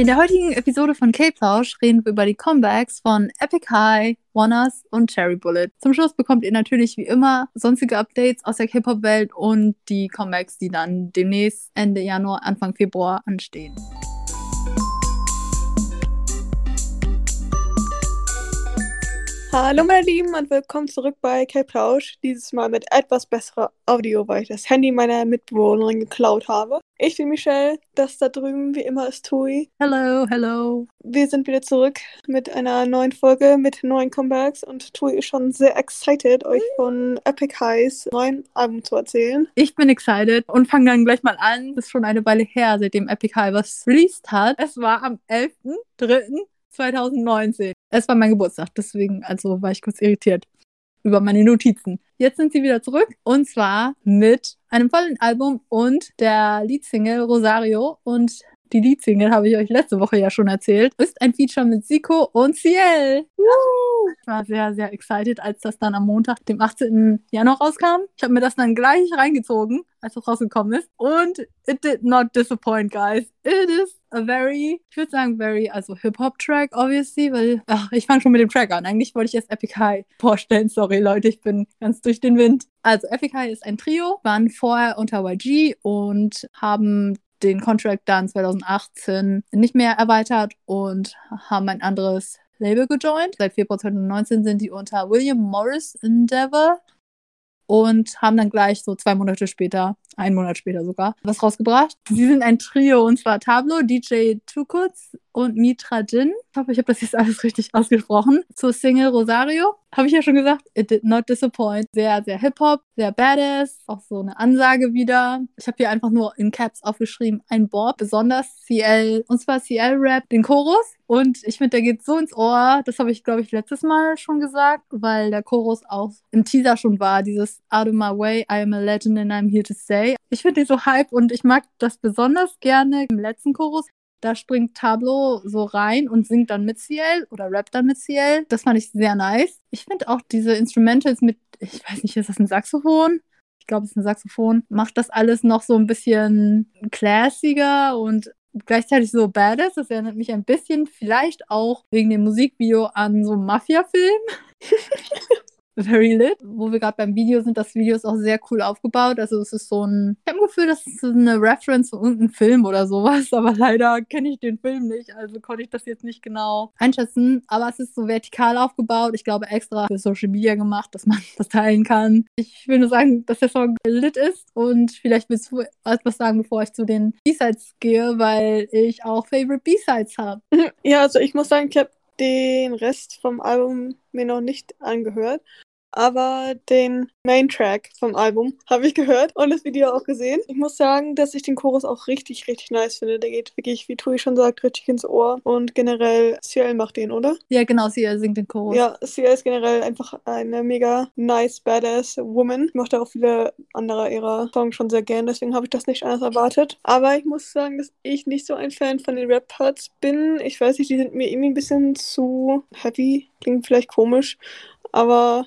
In der heutigen Episode von K-Plausch reden wir über die Comebacks von Epic High, Wanners und Cherry Bullet. Zum Schluss bekommt ihr natürlich wie immer sonstige Updates aus der K-Pop-Welt und die Comebacks, die dann demnächst Ende Januar, Anfang Februar anstehen. Hallo meine Lieben und willkommen zurück bei K-Plausch. Dieses Mal mit etwas besserer Audio, weil ich das Handy meiner Mitbewohnerin geklaut habe. Ich bin Michelle, das da drüben wie immer ist Tui. Hello, hello. Wir sind wieder zurück mit einer neuen Folge mit neuen Comebacks und Tui ist schon sehr excited, euch von Epic Highs neuen Album zu erzählen. Ich bin excited und fange dann gleich mal an. Das ist schon eine Weile her, seitdem Epic High was released hat. Es war am 11.3. 2019. Es war mein Geburtstag, deswegen also war ich kurz irritiert über meine Notizen. Jetzt sind sie wieder zurück und zwar mit einem vollen Album und der Leadsingle Rosario und die Leadsingle habe ich euch letzte Woche ja schon erzählt, ist ein Feature mit Zico und Ciel. Ich war sehr, sehr excited, als das dann am Montag, dem 18. Januar rauskam. Ich habe mir das dann gleich reingezogen, als es rausgekommen ist. Und it did not disappoint, guys. It is a very, ich würde sagen, very, also Hip-Hop-Track, obviously, weil, ach, ich fange schon mit dem Track an. Eigentlich wollte ich erst Epic High vorstellen. Sorry, Leute, ich bin ganz durch den Wind. Also, Epic High ist ein Trio, waren vorher unter YG und haben den Contract dann 2018 nicht mehr erweitert und haben ein anderes Label gejoint. Seit Februar 2019 sind die unter William Morris Endeavor und haben dann gleich so zwei Monate später, einen Monat später sogar, was rausgebracht. Sie sind ein Trio und zwar Tablo, DJ Tukutz und Mitra Jin. Ich hoffe, ich habe das jetzt alles richtig ausgesprochen. Zur Single Rosario habe ich ja schon gesagt, it did not disappoint. Sehr, sehr Hip-Hop, sehr badass, auch so eine Ansage wieder. Ich habe hier einfach nur in Caps aufgeschrieben, ein Board, besonders CL, und zwar CL-Rap, den Chorus. Und ich finde, der geht so ins Ohr. Das habe ich, glaube ich, letztes Mal schon gesagt, weil der Chorus auch im Teaser schon war. Dieses Out of my way, I am a legend and I'm here to stay. Ich finde den so hype und ich mag das besonders gerne im letzten Chorus. Da springt Tablo so rein und singt dann mit Ciel oder rappt dann mit Ciel. Das fand ich sehr nice. Ich finde auch diese Instrumentals mit, ich weiß nicht, ist das ein Saxophon? Ich glaube, es ist ein Saxophon. Macht das alles noch so ein bisschen classiger und gleichzeitig so badass. Das erinnert mich ein bisschen vielleicht auch wegen dem Musikvideo an so einen Mafia-Film. Very Lit, wo wir gerade beim Video sind. Das Video ist auch sehr cool aufgebaut. Also es ist so ein, ich habe ein Gefühl, das ist eine Reference zu irgendeinem Film oder sowas, aber leider kenne ich den Film nicht, also konnte ich das jetzt nicht genau einschätzen. Aber es ist so vertikal aufgebaut. Ich glaube extra für Social Media gemacht, dass man das teilen kann. Ich will nur sagen, dass der Song lit ist und vielleicht willst du etwas sagen, bevor ich zu den B-Sides gehe, weil ich auch Favorite B-Sides habe. Ja, also ich muss sagen, ich habe den Rest vom Album mir noch nicht angehört aber den Main-Track vom Album habe ich gehört und das Video auch gesehen. Ich muss sagen, dass ich den Chorus auch richtig, richtig nice finde. Der geht wirklich, wie Tui schon sagt, richtig ins Ohr. Und generell, CL macht den, oder? Ja, genau, CL singt den Chorus. Ja, CL ist generell einfach eine mega nice, badass Woman. Ich mochte auch viele andere ihrer Songs schon sehr gern, deswegen habe ich das nicht anders erwartet. Aber ich muss sagen, dass ich nicht so ein Fan von den Rap-Parts bin. Ich weiß nicht, die sind mir irgendwie ein bisschen zu heavy. Klingt vielleicht komisch, aber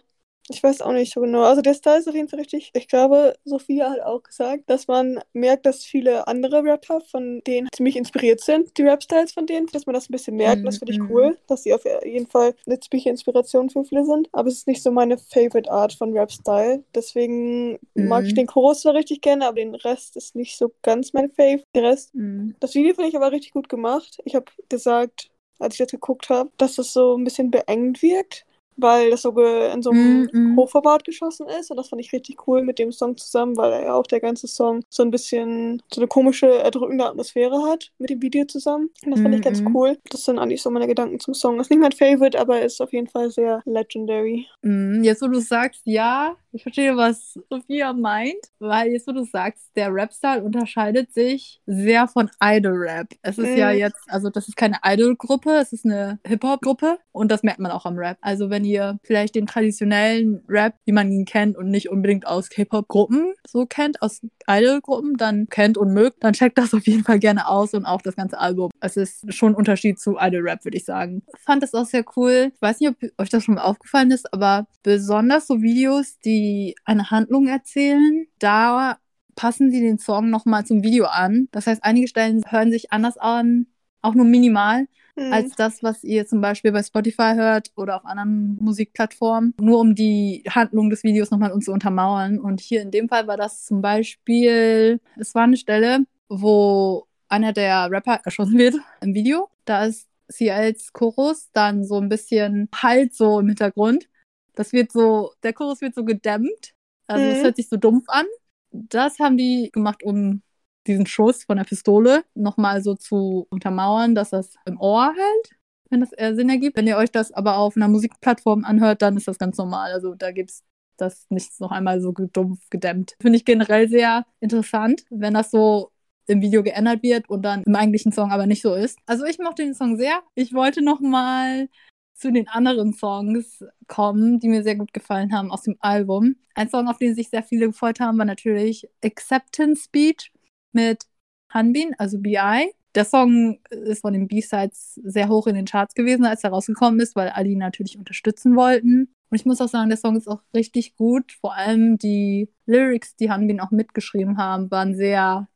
ich weiß auch nicht so genau. Also der Style ist auf jeden Fall richtig. Ich glaube, Sophia hat auch gesagt, dass man merkt, dass viele andere Rapper von denen ziemlich inspiriert sind, die Rap-Styles von denen, dass man das ein bisschen merkt. Mhm. Das finde ich mhm. cool, dass sie auf jeden Fall eine ziemliche Inspiration für viele sind. Aber es ist nicht so meine Favorite Art von Rap-Style. Deswegen mhm. mag ich den Chorus zwar richtig gerne, aber den Rest ist nicht so ganz mein Fave. Der Rest. Mhm. Das Video finde ich aber richtig gut gemacht. Ich habe gesagt, als ich das geguckt habe, dass das so ein bisschen beengt wirkt weil das so in so einem mm, mm. Hochformat geschossen ist und das fand ich richtig cool mit dem Song zusammen, weil ja auch der ganze Song so ein bisschen so eine komische, erdrückende Atmosphäre hat mit dem Video zusammen. Und das fand mm, ich ganz mm. cool. Das sind eigentlich so meine Gedanken zum Song. Ist nicht mein Favorite, aber ist auf jeden Fall sehr legendary. Mm, jetzt, wo du sagst, ja, ich verstehe, was Sophia meint, weil jetzt, wo du sagst, der Rap-Style unterscheidet sich sehr von Idol-Rap. Es ist mm. ja jetzt, also das ist keine Idol-Gruppe, es ist eine Hip-Hop-Gruppe und das merkt man auch am Rap. Also wenn ihr vielleicht den traditionellen Rap, wie man ihn kennt und nicht unbedingt aus K-Pop-Gruppen so kennt, aus Idol-Gruppen, dann kennt und mögt, dann checkt das auf jeden Fall gerne aus und auch das ganze Album. Es ist schon ein Unterschied zu Idol-Rap, würde ich sagen. Ich fand das auch sehr cool. Ich weiß nicht, ob euch das schon mal aufgefallen ist, aber besonders so Videos, die die eine Handlung erzählen, da passen sie den Song nochmal zum Video an. Das heißt, einige Stellen hören sich anders an auch nur minimal, Mhm. als das, was ihr zum Beispiel bei Spotify hört oder auf anderen Musikplattformen, nur um die Handlung des Videos nochmal zu untermauern. Und hier in dem Fall war das zum Beispiel, es war eine Stelle, wo einer der Rapper erschossen wird im Video. Da ist sie als Chorus dann so ein bisschen halt so im Hintergrund. Das wird so, der Chorus wird so gedämmt. Also es Mhm. hört sich so dumpf an. Das haben die gemacht, um diesen Schuss von der Pistole nochmal so zu untermauern, dass das im Ohr hält, wenn das eher Sinn ergibt. Wenn ihr euch das aber auf einer Musikplattform anhört, dann ist das ganz normal. Also da gibt es das nicht noch einmal so dumpf gedämmt. Finde ich generell sehr interessant, wenn das so im Video geändert wird und dann im eigentlichen Song aber nicht so ist. Also ich mochte den Song sehr. Ich wollte noch mal zu den anderen Songs kommen, die mir sehr gut gefallen haben aus dem Album. Ein Song, auf den sich sehr viele gefreut haben, war natürlich Acceptance Speech mit Hanbin, also BI. Der Song ist von den B-Sides sehr hoch in den Charts gewesen, als er rausgekommen ist, weil alle ihn natürlich unterstützen wollten. Und ich muss auch sagen, der Song ist auch richtig gut. Vor allem die Lyrics, die Hanbin auch mitgeschrieben haben, waren sehr,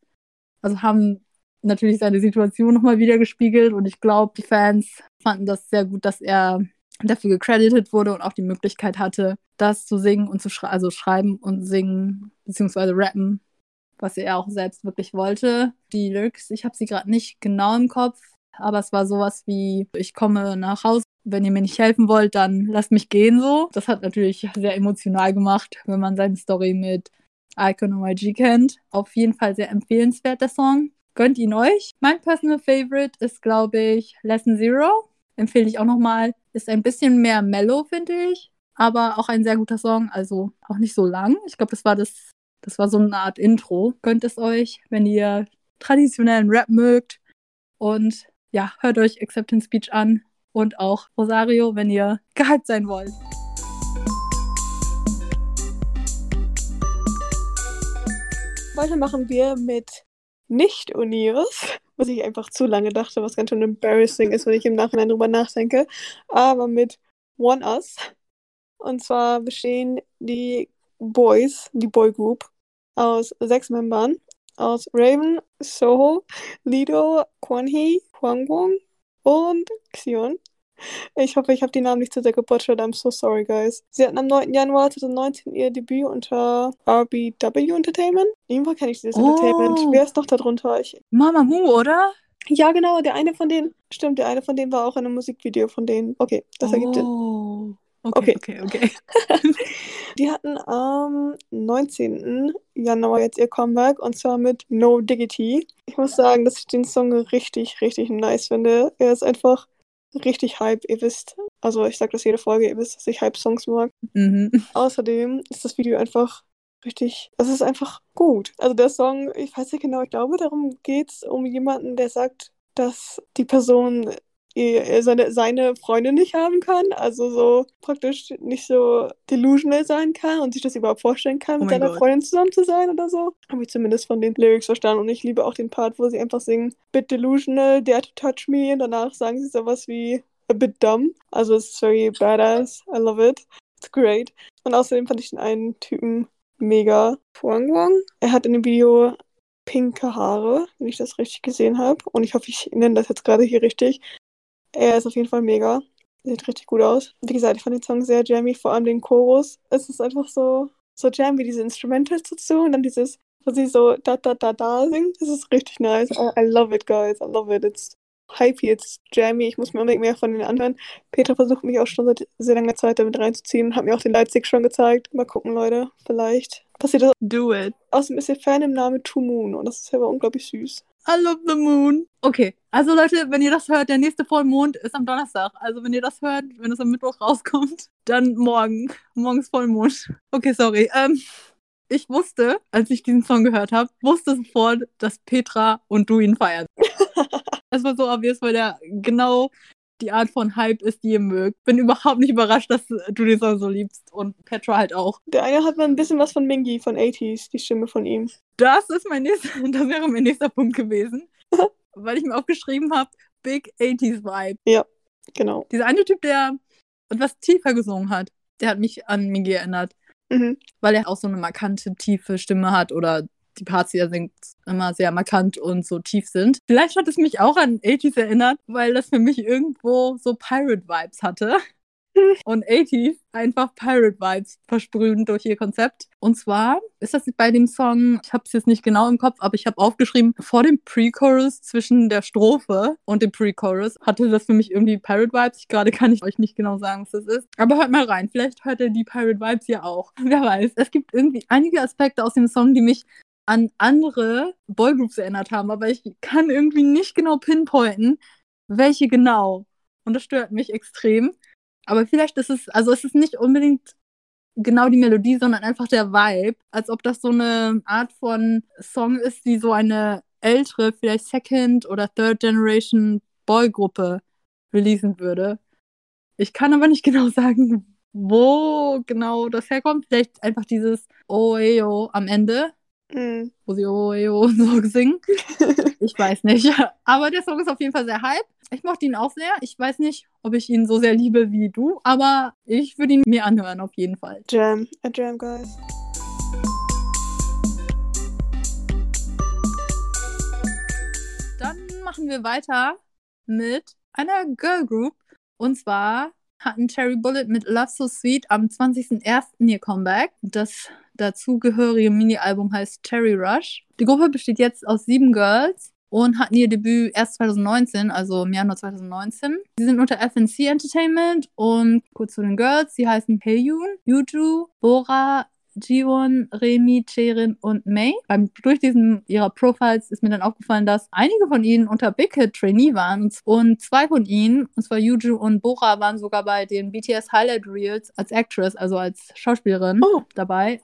also haben natürlich seine Situation nochmal wieder gespiegelt. Und ich glaube, die Fans fanden das sehr gut, dass er dafür gecredited wurde und auch die Möglichkeit hatte, das zu singen und zu schreiben, also schreiben und singen, beziehungsweise rappen, was er auch selbst wirklich wollte. Die Lyrics, ich habe sie gerade nicht genau im Kopf, aber es war sowas wie, ich komme nach Hause, wenn ihr mir nicht helfen wollt, dann lasst mich gehen so. Das hat natürlich sehr emotional gemacht, wenn man seine Story mit Icon und YG kennt. Auf jeden Fall sehr empfehlenswert, der Song. Gönnt ihn euch. Mein personal favorite ist, glaube ich, Lesson Zero. Empfehle ich auch nochmal. Ist ein bisschen mehr mellow, finde ich. Aber auch ein sehr guter Song. Also auch nicht so lang. Ich glaube, das war das, das war so eine Art Intro. Gönnt es euch, wenn ihr traditionellen Rap mögt. Und ja, hört euch Acceptance Speech an. Und auch Rosario, wenn ihr gehypt sein wollt. Weiter machen wir mit Nicht-Uniris, was ich einfach zu lange dachte, was ganz schön embarrassing ist, wenn ich im Nachhinein drüber nachdenke. Aber mit One Us. Und zwar bestehen die Boys, die Boy Group, aus sechs Membern. Aus Raven, Soho, Lido, Kwonhee, Hwangwon und Xion. Ich hoffe, ich habe die Namen nicht zu sehr gebutchert. I'm so sorry, guys. Sie hatten am 9. Januar 2019 ihr Debüt unter RBW Entertainment. Irgendwo kenne ich dieses Oh. Entertainment. Wer ist noch da drunter? Ich... Mamamoo, oder? Ja, genau. Der eine von denen, stimmt, der eine von denen war auch in einem Musikvideo von denen. Okay, das ergibt Sinn. oh. Okay, okay, okay. Die hatten am 19. Januar jetzt ihr Comeback und zwar mit No Diggity. Ich muss sagen, dass ich den Song richtig, richtig nice finde. Er ist einfach richtig Hype, ihr wisst. Also ich sag das jede Folge, ihr wisst, dass ich Hype-Songs mag. mhm. Außerdem ist das Video einfach richtig, es ist einfach gut. Also der Song, ich weiß nicht genau, ich glaube, darum geht es um jemanden, der sagt, dass die Person seine, seine Freundin nicht haben kann, also so praktisch nicht so delusional sein kann und sich das überhaupt vorstellen kann, Oh mit seiner Gott. Freundin zusammen zu sein oder so. Habe ich zumindest von den Lyrics verstanden und ich liebe auch den Part, wo sie einfach singen, bit delusional, dare to touch me und danach sagen sie sowas wie a bit dumb. Also ist very badass, I love it. It's great. Und außerdem fand ich den einen Typen mega. Wang Wang. Er hat in dem Video pinke Haare, wenn ich das richtig gesehen habe. Und ich hoffe, ich nenne das jetzt gerade hier richtig. Er ist auf jeden Fall mega. Sieht richtig gut aus. Wie gesagt, ich fand den Song sehr jammy, vor allem den Chorus. Es ist einfach so, so jammy, diese Instrumentals dazu und dann dieses, wo sie so da da da da singt. Das ist richtig nice. I, I love it, guys. I love it. It's hypey, it's jammy. Ich muss mir unbedingt mehr von den anhören. Petra versucht mich auch schon seit sehr langer Zeit damit reinzuziehen. Hat mir auch den Leipzig schon gezeigt. Mal gucken, Leute. Vielleicht passiert das. Do it. Außerdem ist ihr Fan im Namen Two Moon und das ist aber unglaublich süß. I love the moon. Okay, also Leute, wenn ihr das hört, der nächste Vollmond ist am Donnerstag. Also wenn ihr das hört, wenn es am Mittwoch rauskommt, dann morgen. Morgen ist Vollmond. Okay, sorry. Ähm, ich wusste, als ich diesen Song gehört habe, wusste sofort, dass Petra und du ihn feiern. Das war so obvious, weil der genau die Art von Hype ist, die ihr mögt. Bin überhaupt nicht überrascht, dass du den Song so liebst und Petra halt auch. Der eine hat mal ein bisschen was von Mingy von 80s, die Stimme von ihm. Das ist mein nächster, das wäre mein nächster Punkt gewesen, weil ich mir aufgeschrieben habe, Big 80s Vibe. Genau. Dieser eine Typ, der etwas tiefer gesungen hat, der hat mich an Migi erinnert, Mhm. weil er auch so eine markante, tiefe Stimme hat oder die Parts, die er singt, immer sehr markant und so tief sind. Vielleicht hat es mich auch an 80s erinnert, weil das für mich irgendwo so Pirate-Vibes hatte und 80s einfach Pirate-Vibes versprühen durch ihr Konzept. Und zwar ist das bei dem Song, ich habe es jetzt nicht genau im Kopf, aber ich habe aufgeschrieben, vor dem Pre-Chorus zwischen der Strophe und dem Pre-Chorus hatte das für mich irgendwie Pirate-Vibes. Gerade kann ich euch nicht genau sagen, was das ist. Aber hört mal rein, vielleicht hört ihr die Pirate-Vibes ja auch. Wer weiß. Es gibt irgendwie einige Aspekte aus dem Song, die mich an andere Boygroups erinnert haben, aber ich kann irgendwie nicht genau pinpointen, welche genau. Und das stört mich extrem. Aber vielleicht ist es, also es ist nicht unbedingt genau die Melodie, sondern einfach der Vibe, als ob das so eine Art von Song ist, die so eine ältere, vielleicht Second oder Third Generation Boygruppe releasen würde. Ich kann aber nicht genau sagen, wo genau das herkommt. Vielleicht einfach dieses Oeo am Ende, Mhm. wo sie Oeo so singen. Ich weiß nicht. Aber der Song ist auf jeden Fall sehr hype. Ich mochte ihn auch sehr. Ich weiß nicht, ob ich ihn so sehr liebe wie du, aber ich würde ihn mir anhören, auf jeden Fall. Jam, a Jam, guys. Dann machen wir weiter mit einer Girl Group. Und zwar hatten Cherry Bullet mit Love So Sweet am 20.01. ihr Comeback. Das dazugehörige Mini-Album heißt Cherry Rush. Die Gruppe besteht jetzt aus sieben Girls und hatten ihr Debüt erst 2019, also im Januar 2019. Sie sind unter FNC Entertainment und kurz zu den Girls, sie heißen Heyun, Yuju, Bora, Jiwon, Remi, Cherin und May. Beim Durchlesen ihrer Profiles ist mir dann aufgefallen, dass einige von ihnen unter Big Hit Trainee waren und zwei von ihnen, und zwar Yuju und Bora, waren sogar bei den BTS Highlight Reels als Actress, also als Schauspielerin Oh. dabei.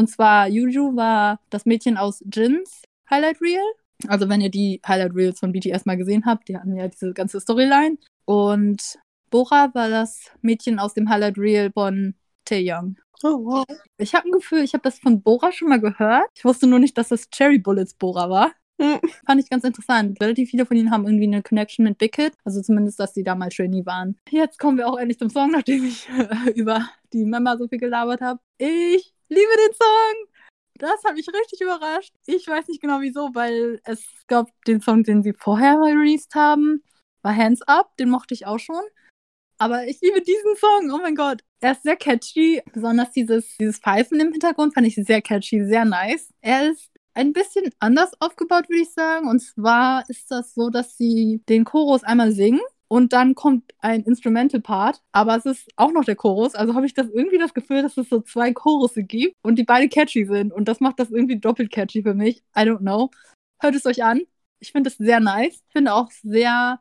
Und zwar Yuju war das Mädchen aus Jins Highlight Reel. Also wenn ihr die Highlight Reels von BTS mal gesehen habt, die hatten ja diese ganze Storyline. Und Bora war das Mädchen aus dem Highlight Reel von Taeyong. Oh, wow. Ich habe ein Gefühl, ich habe das von Bora schon mal gehört. Ich wusste nur nicht, dass das Cherry Bullets Bora war. Hm. Fand ich ganz interessant. Relativ viele von ihnen haben irgendwie eine Connection mit Big Hit. Also zumindest, dass sie damals Trainee waren. Jetzt kommen wir auch endlich zum Song, nachdem ich über die Member so viel gelabert habe. Ich liebe den Song! Das hat mich richtig überrascht. Ich weiß nicht genau wieso, weil es gab den Song, den sie vorher released haben, war Hands Up, den mochte ich auch schon. Aber ich liebe diesen Song, oh mein Gott. Er ist sehr catchy, besonders dieses, dieses Pfeifen im Hintergrund fand ich sehr catchy, sehr nice. Er ist ein bisschen anders aufgebaut, würde ich sagen. Und zwar ist das so, dass sie den Chorus einmal singen und dann kommt ein Instrumental-Part, aber es ist auch noch der Chorus. Also habe ich das irgendwie das Gefühl, dass es so zwei Chorusse gibt und die beide catchy sind. Und das macht das irgendwie doppelt catchy für mich. I don't know. Hört es euch an. Ich finde es sehr nice. Ich finde auch sehr,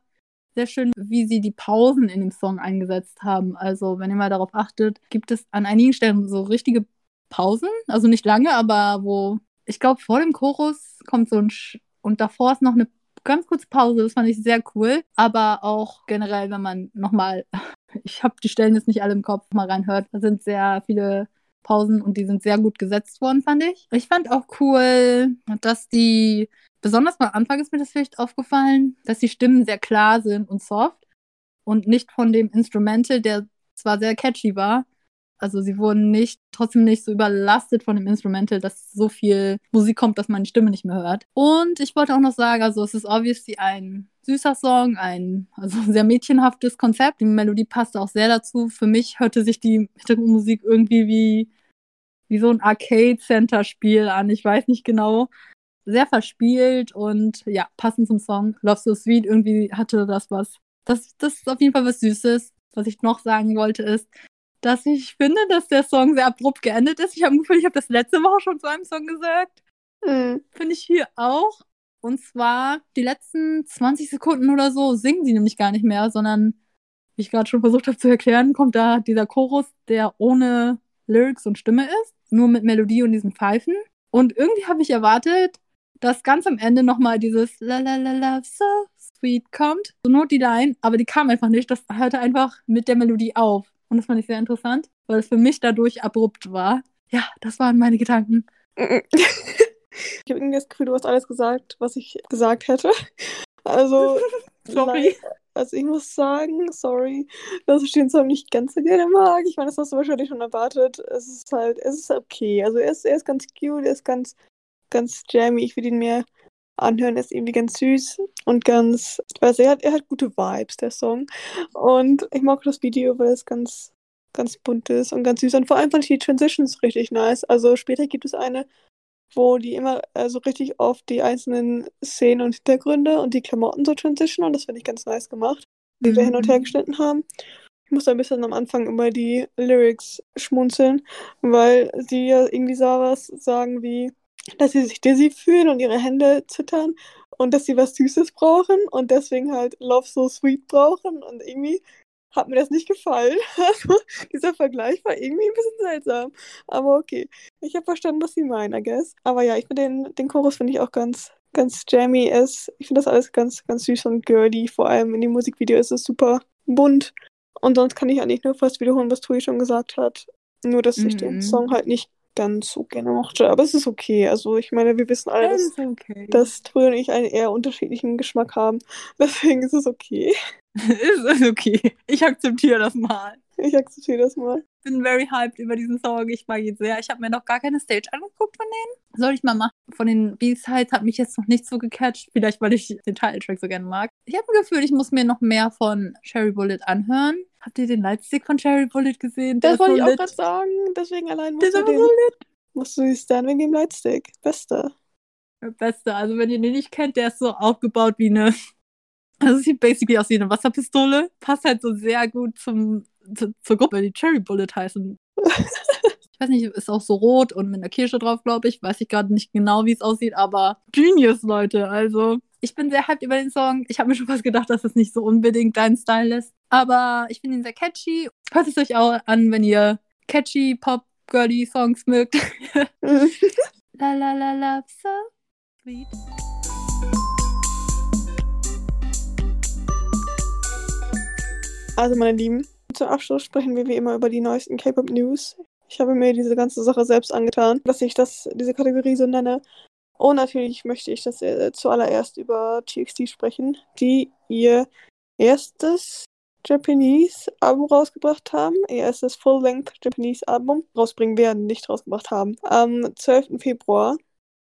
sehr schön, wie sie die Pausen in dem Song eingesetzt haben. Also, wenn ihr mal darauf achtet, gibt es an einigen Stellen so richtige Pausen. Also nicht lange, aber wo, ich glaube, vor dem Chorus kommt so ein Sch und davor ist noch eine ganz kurze Pause. Das fand ich sehr cool. Aber auch generell, wenn man nochmal, ich habe die Stellen jetzt nicht alle im Kopf, mal reinhört, da sind sehr viele Pausen und die sind sehr gut gesetzt worden, fand ich. Ich fand auch cool, dass die, besonders am Anfang ist mir das vielleicht aufgefallen, dass die Stimmen sehr klar sind und soft und nicht von dem Instrumental, der zwar sehr catchy war, also sie wurden nicht, trotzdem nicht so überlastet von dem Instrumental, dass so viel Musik kommt, dass man die Stimme nicht mehr hört. Und ich wollte auch noch sagen, also es ist obviously ein süßer Song, ein also sehr mädchenhaftes Konzept. Die Melodie passte auch sehr dazu. Für mich hörte sich die Hintergrundmusik irgendwie wie, wie so ein Arcade-Center-Spiel an. Ich weiß nicht genau. Sehr verspielt und ja, passend zum Song. Love So Sweet, irgendwie hatte das was. Das, das ist auf jeden Fall was Süßes. Was ich noch sagen wollte ist, dass ich finde, dass der Song sehr abrupt geendet ist. Ich habe Gefühl, ich habe das letzte Woche schon zu einem Song gesagt. Hm. Finde ich hier auch. Und zwar die letzten 20 Sekunden oder so singen sie nämlich gar nicht mehr, sondern, wie ich gerade schon versucht habe zu erklären, kommt da dieser Chorus, der ohne Lyrics und Stimme ist, nur mit Melodie und diesen Pfeifen. Und irgendwie habe ich erwartet, dass ganz am Ende nochmal dieses La la la love so sweet kommt. So nur die Line, aber die kam einfach nicht. Das hörte einfach mit der Melodie auf. Und das fand ich sehr interessant, weil es für mich dadurch abrupt war. Ja, das waren meine Gedanken. Ich habe irgendwie das Gefühl, du hast alles gesagt, was ich gesagt hätte. Also, Sorry. also ich muss sagen, sorry, dass ich den Song nicht ganz so gerne mag. Ich meine, das hast du wahrscheinlich schon erwartet. Es ist halt, es ist okay. Also er ist, er ist ganz cute, er ist ganz ganz jammy. Ich würde ihn mir anhören. Er ist irgendwie ganz süß und ganz, weiß, er hat, er hat gute Vibes, der Song. Und ich mag das Video, weil es ganz, ganz bunt ist und ganz süß. Und vor allem fand ich die Transitions richtig nice. Also später gibt es eine, wo die immer also richtig oft die einzelnen Szenen und Hintergründe und die Klamotten so transition und das finde ich ganz nice gemacht, wie mhm. wir hin und her mhm. geschnitten haben. Ich muss ein bisschen am Anfang über die Lyrics schmunzeln, weil sie ja irgendwie so was sagen wie, dass sie sich dizzy fühlen und ihre Hände zittern und dass sie was Süßes brauchen und deswegen halt Love So Sweet brauchen und irgendwie hat mir das nicht gefallen. Dieser Vergleich war irgendwie ein bisschen seltsam. Aber okay. Ich habe verstanden, was sie meinen, I guess. Aber ja, ich finde den, den Chorus finde ich auch ganz, ganz jammy. Ist, ich finde das alles ganz, ganz süß und girly. Vor allem in dem Musikvideo ist es super bunt. Und sonst kann ich eigentlich nur fast wiederholen, was Tui schon gesagt hat. Nur, dass ich den mhm. Song halt nicht ganz so gerne mochte. Aber es ist okay. Also ich meine, wir wissen alle, dass, okay. dass Tui und ich einen eher unterschiedlichen Geschmack haben. Deswegen ist es okay. ist okay. Ich akzeptiere das mal. Ich akzeptiere das mal. Ich bin very hyped über diesen Song. Ich mag ihn sehr. Ich habe mir noch gar keine Stage angeguckt von denen. Soll ich mal machen? Von den B-Sides hat mich jetzt noch nicht so gecatcht. Vielleicht, weil ich den Titeltrack so gerne mag. Ich habe ein Gefühl, ich muss mir noch mehr von Cherry Bullet anhören. Habt ihr den Lightstick von Cherry Bullet gesehen? Der das wollte so ich auch gerade sagen. Deswegen allein musst Der du den, so musst du dann wegen dem Lightstick. Beste. Beste. Also wenn ihr den nicht kennt, der ist so aufgebaut wie eine also sieht basically aus wie eine Wasserpistole. Passt halt so sehr gut zum, zu, zur Gruppe, die Cherry Bullet heißen. ich weiß nicht, ist auch so rot und mit einer Kirsche drauf, glaube ich. Weiß ich gerade nicht genau, wie es aussieht, aber Genius, Leute. Also, ich bin sehr hyped über den Song. Ich habe mir schon fast gedacht, dass es nicht so unbedingt dein Style ist. Aber ich finde ihn sehr catchy. Hört es euch auch an, wenn ihr catchy Pop Girly Songs mögt. la la la la so sweet. Also, meine Lieben, zum Abschluss sprechen wir wie immer über die neuesten K-Pop-News. Ich habe mir diese ganze Sache selbst angetan, dass ich das, diese Kategorie so nenne. Und natürlich möchte ich das äh, zuallererst über TXT sprechen, die ihr erstes Japanese-Album rausgebracht haben. Ihr erstes Full-Length Japanese-Album rausbringen werden, nicht rausgebracht haben. Am 12. Februar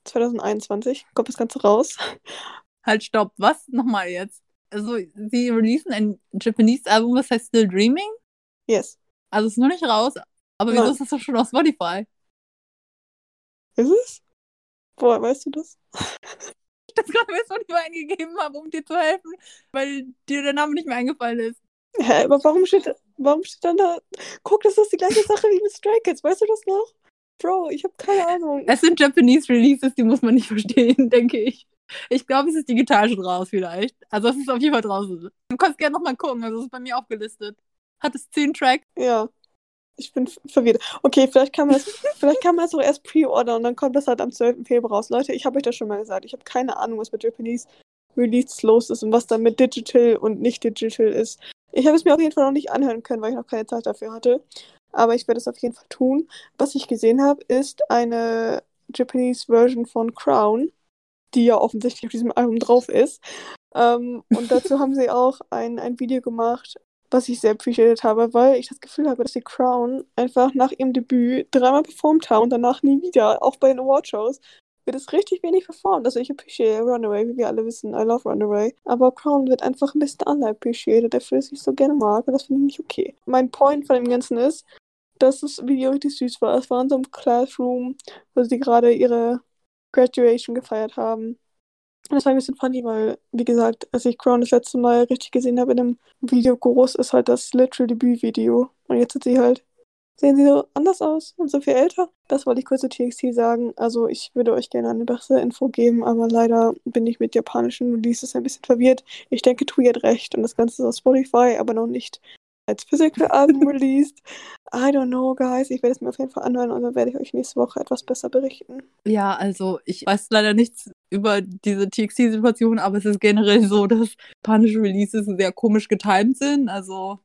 2021 kommt das Ganze raus. Halt, stopp. Was? Nochmal jetzt also sie releasen ein Japanese-Album, das heißt Still Dreaming? Yes. Also es ist noch nicht raus, aber wieso ist das doch schon auf Spotify? Ist es? Woher weißt du das? ich das gerade bei Spotify eingegeben habe, um dir zu helfen, weil dir der Name nicht mehr eingefallen ist. Hä, aber warum steht, warum steht dann da. Guck, das ist die gleiche Sache wie mit Stray Kids, weißt du das noch? Bro, ich habe keine Ahnung. Es sind Japanese Releases, die muss man nicht verstehen, denke ich. Ich glaube, es ist digital schon raus, vielleicht. Also, es ist auf jeden Fall draußen. Du kannst gerne nochmal gucken, also, es ist bei mir aufgelistet. Hat es 10 Tracks? Ja. Ich bin verwirrt. Okay, vielleicht kann man das, vielleicht kann man das auch erst pre-ordern und dann kommt das halt am 12. Februar raus. Leute, ich habe euch das schon mal gesagt. Ich habe keine Ahnung, was mit Japanese Release los ist und was da mit Digital und nicht Digital ist. Ich habe es mir auf jeden Fall noch nicht anhören können, weil ich noch keine Zeit dafür hatte. Aber ich werde es auf jeden Fall tun. Was ich gesehen habe, ist eine Japanese Version von Crown die ja offensichtlich auf diesem Album drauf ist. Ähm, und dazu haben sie auch ein, ein Video gemacht, was ich sehr appreciated habe, weil ich das Gefühl habe, dass die Crown einfach nach ihrem Debüt dreimal performt haben und danach nie wieder. Auch bei den Award-Shows wird es richtig wenig performt. Also ich appreciate Runaway, wie wir alle wissen. I love Runaway. Aber Crown wird einfach ein bisschen underappreciated, dafür, dass ich so gerne mag. Und das finde ich nicht okay. Mein Point von dem Ganzen ist, dass das Video richtig süß war. Es war in so einem Classroom, wo sie gerade ihre Graduation gefeiert haben. Das war ein bisschen funny, weil, wie gesagt, als ich Crown das letzte Mal richtig gesehen habe in einem Video groß, ist halt das Literal Debüt-Video. Und jetzt sind sie halt, sehen sie so anders aus und so viel älter. Das wollte ich kurz zu TXT sagen. Also ich würde euch gerne eine bessere Info geben, aber leider bin ich mit japanischen Releases ein bisschen verwirrt. Ich denke, Tui hat recht und das Ganze ist auf Spotify, aber noch nicht als Physical-Album released. I don't know, guys. Ich werde es mir auf jeden Fall anhören und dann werde ich euch nächste Woche etwas besser berichten. Ja, also ich weiß leider nichts über diese TXT-Situation, aber es ist generell so, dass japanische Releases sehr komisch getimed sind. Also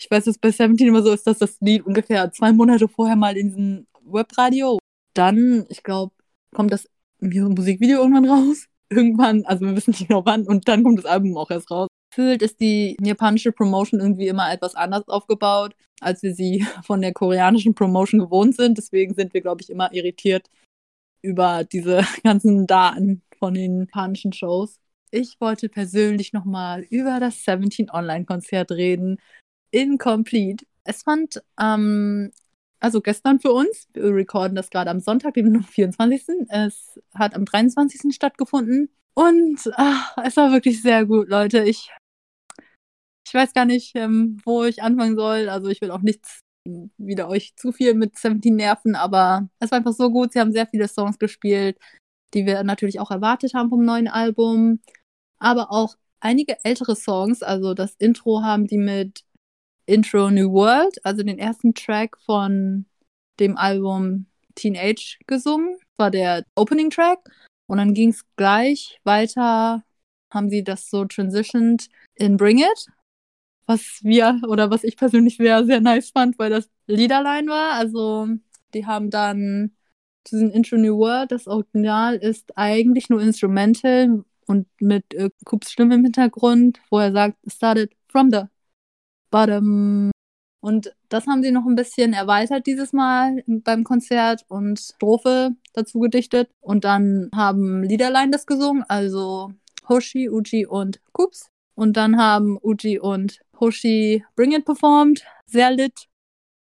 ich weiß, dass bei Seventeen immer so ist, dass das Lied ungefähr zwei Monate vorher mal in diesem Webradio. Dann, ich glaube, kommt das Musikvideo irgendwann raus. Irgendwann, also wir wissen nicht genau wann, und dann kommt das Album auch erst raus gefühlt ist die japanische Promotion irgendwie immer etwas anders aufgebaut, als wir sie von der koreanischen Promotion gewohnt sind. Deswegen sind wir, glaube ich, immer irritiert, über diese ganzen Daten von den japanischen Shows. Ich wollte persönlich nochmal über das 17 Online-Konzert reden. Incomplete. Es fand, ähm, also gestern für uns, wir recorden das gerade am Sonntag, dem 24. Es hat am 23. stattgefunden. Und ach, es war wirklich sehr gut, Leute. Ich, ich weiß gar nicht, ähm, wo ich anfangen soll. Also ich will auch nichts wieder euch zu viel mit 17 nerven, aber es war einfach so gut. Sie haben sehr viele Songs gespielt, die wir natürlich auch erwartet haben vom neuen Album. Aber auch einige ältere Songs, also das Intro haben die mit Intro New World, also den ersten Track von dem Album Teenage gesungen. War der Opening Track. Und dann ging es gleich weiter, haben sie das so transitioned in Bring It, was wir oder was ich persönlich sehr, sehr nice fand, weil das Liederline war. Also die haben dann diesen Intro New World, das Original ist eigentlich nur Instrumental und mit äh, Coops Stimme im Hintergrund, wo er sagt, started from the bottom. Und das haben sie noch ein bisschen erweitert dieses Mal beim Konzert und Strophe dazu gedichtet. Und dann haben Liederlein das gesungen, also Hoshi, Uji und Kups. Und dann haben Uji und Hoshi Bring It performt. Sehr lit.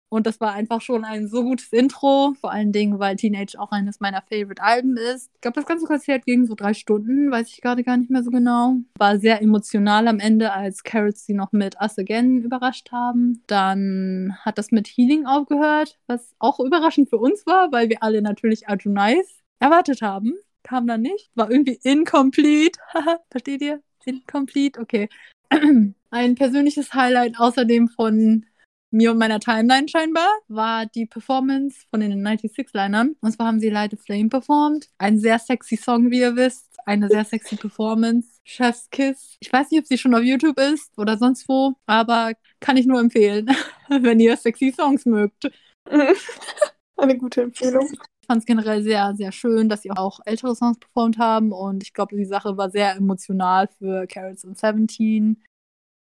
Und das war einfach schon ein so gutes Intro, vor allen Dingen, weil Teenage auch eines meiner Favorite-Alben ist. Ich glaube, das ganze Konzert ging so drei Stunden, weiß ich gerade gar nicht mehr so genau. War sehr emotional am Ende, als Carrots sie noch mit Us Again überrascht haben. Dann hat das mit Healing aufgehört, was auch überraschend für uns war, weil wir alle natürlich Nice erwartet haben. Kam dann nicht. War irgendwie incomplete. Versteht ihr? Incomplete? Okay. Ein persönliches Highlight außerdem von mir und meiner Timeline scheinbar, war die Performance von den 96-Linern. Und zwar haben sie Light a Flame performt. Ein sehr sexy Song, wie ihr wisst. Eine sehr sexy Performance. Chef's Kiss. Ich weiß nicht, ob sie schon auf YouTube ist oder sonst wo, aber kann ich nur empfehlen, wenn ihr sexy Songs mögt. Eine gute Empfehlung. Ich fand es generell sehr, sehr schön, dass sie auch ältere Songs performt haben und ich glaube, die Sache war sehr emotional für Carrots und Seventeen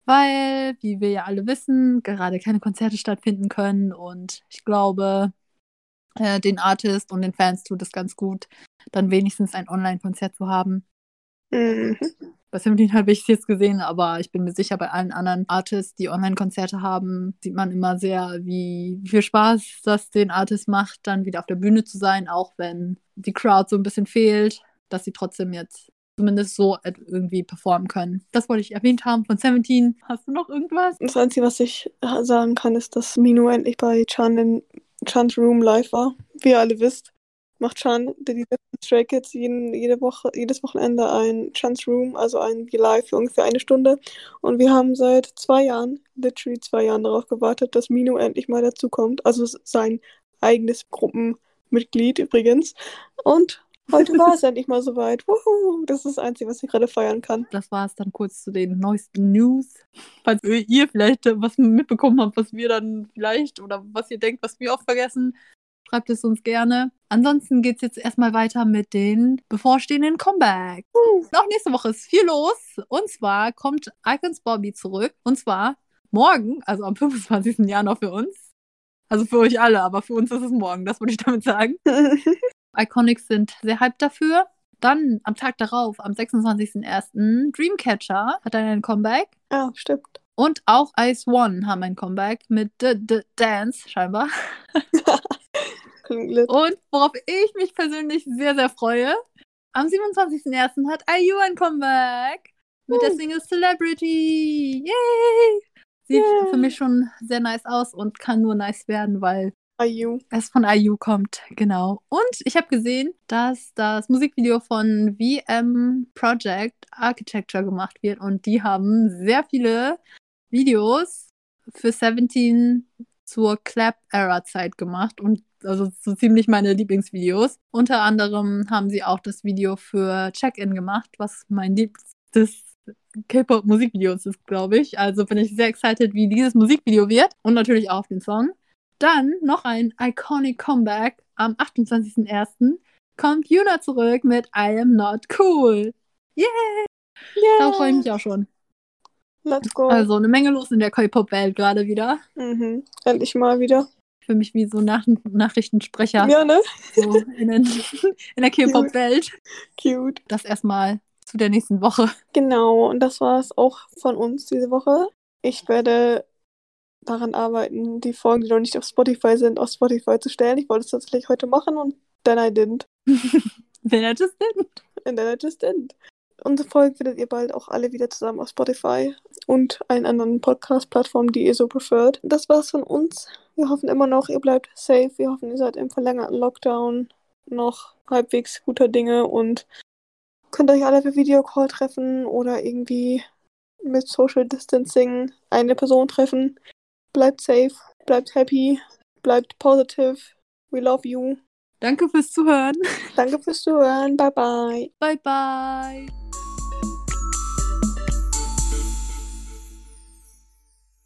weil, wie wir ja alle wissen, gerade keine Konzerte stattfinden können. Und ich glaube, äh, den Artist und den Fans tut es ganz gut, dann wenigstens ein Online-Konzert zu haben. Mhm. Bei Seventeen habe ich es jetzt gesehen, aber ich bin mir sicher, bei allen anderen Artists, die Online-Konzerte haben, sieht man immer sehr, wie, wie viel Spaß das den Artist macht, dann wieder auf der Bühne zu sein, auch wenn die Crowd so ein bisschen fehlt, dass sie trotzdem jetzt zumindest so irgendwie performen können. Das wollte ich erwähnt haben von 17. Hast du noch irgendwas? Das Einzige, was ich sagen kann, ist, dass Minu endlich bei Chan in Chan's Room live war. Wie ihr alle wisst, macht Chan, die Stray Kids, jeden, jede Woche, jedes Wochenende ein Chan's Room, also ein Live für ungefähr eine Stunde. Und wir haben seit zwei Jahren, literally zwei Jahren darauf gewartet, dass Minu endlich mal dazukommt. Also sein eigenes Gruppenmitglied übrigens. Und Heute war es endlich mal soweit. Wuhu, das ist das Einzige, was ich gerade feiern kann. Das war es dann kurz zu den neuesten News. Falls ihr vielleicht was mitbekommen habt, was wir dann vielleicht oder was ihr denkt, was wir auch vergessen, schreibt es uns gerne. Ansonsten geht es jetzt erstmal weiter mit den bevorstehenden Comeback. Uh. Auch nächste Woche ist viel los. Und zwar kommt Icons Bobby zurück. Und zwar morgen, also am 25. Januar für uns. Also für euch alle, aber für uns ist es morgen, das würde ich damit sagen. Iconics sind sehr hyped dafür. Dann am Tag darauf, am 26.01., Dreamcatcher hat einen Comeback. Ah, stimmt. Und auch Ice One haben ein Comeback mit The, The Dance, scheinbar. Und worauf ich mich persönlich sehr, sehr freue, am 27.01. hat IU ein Comeback mit uh. der Single Celebrity. Yay! Sieht yeah. für mich schon sehr nice aus und kann nur nice werden, weil IU. Es von IU kommt, genau. Und ich habe gesehen, dass das Musikvideo von VM Project Architecture gemacht wird und die haben sehr viele Videos für 17 zur Clap-Era-Zeit gemacht und also so ziemlich meine Lieblingsvideos. Unter anderem haben sie auch das Video für Check-In gemacht, was mein liebstes K-Pop-Musikvideo ist, glaube ich. Also bin ich sehr excited, wie dieses Musikvideo wird und natürlich auch auf den Song. Dann noch ein iconic Comeback. Am 28.01. kommt Yuna zurück mit I am not cool. Yay! Yeah. Da freue ich mich auch schon. Let's go. Also eine Menge los in der K-Pop-Welt gerade wieder. Mhm. Endlich mal wieder. Fühle mich wie so Nach Nachrichtensprecher Ja, ne? so in, den, in der K-Pop-Welt. Cute. Das erstmal zu der nächsten Woche. Genau, und das war es auch von uns diese Woche. Ich werde daran arbeiten, die Folgen, die noch nicht auf Spotify sind, auf Spotify zu stellen. Ich wollte es tatsächlich heute machen und then I didn't. Then I just didn't. And then I just didn't. Unsere Folgen findet ihr bald auch alle wieder zusammen auf Spotify und allen anderen Podcast-Plattformen, die ihr so prefert. Das war's von uns. Wir hoffen immer noch, ihr bleibt safe. Wir hoffen, ihr seid im verlängerten Lockdown noch halbwegs guter Dinge und könnt euch alle per Videocall treffen oder irgendwie mit Social Distancing eine Person treffen. Bleibt safe, bleibt happy, bleibt positive. We love you. Danke fürs Zuhören. Danke fürs Zuhören. Bye bye. Bye, bye.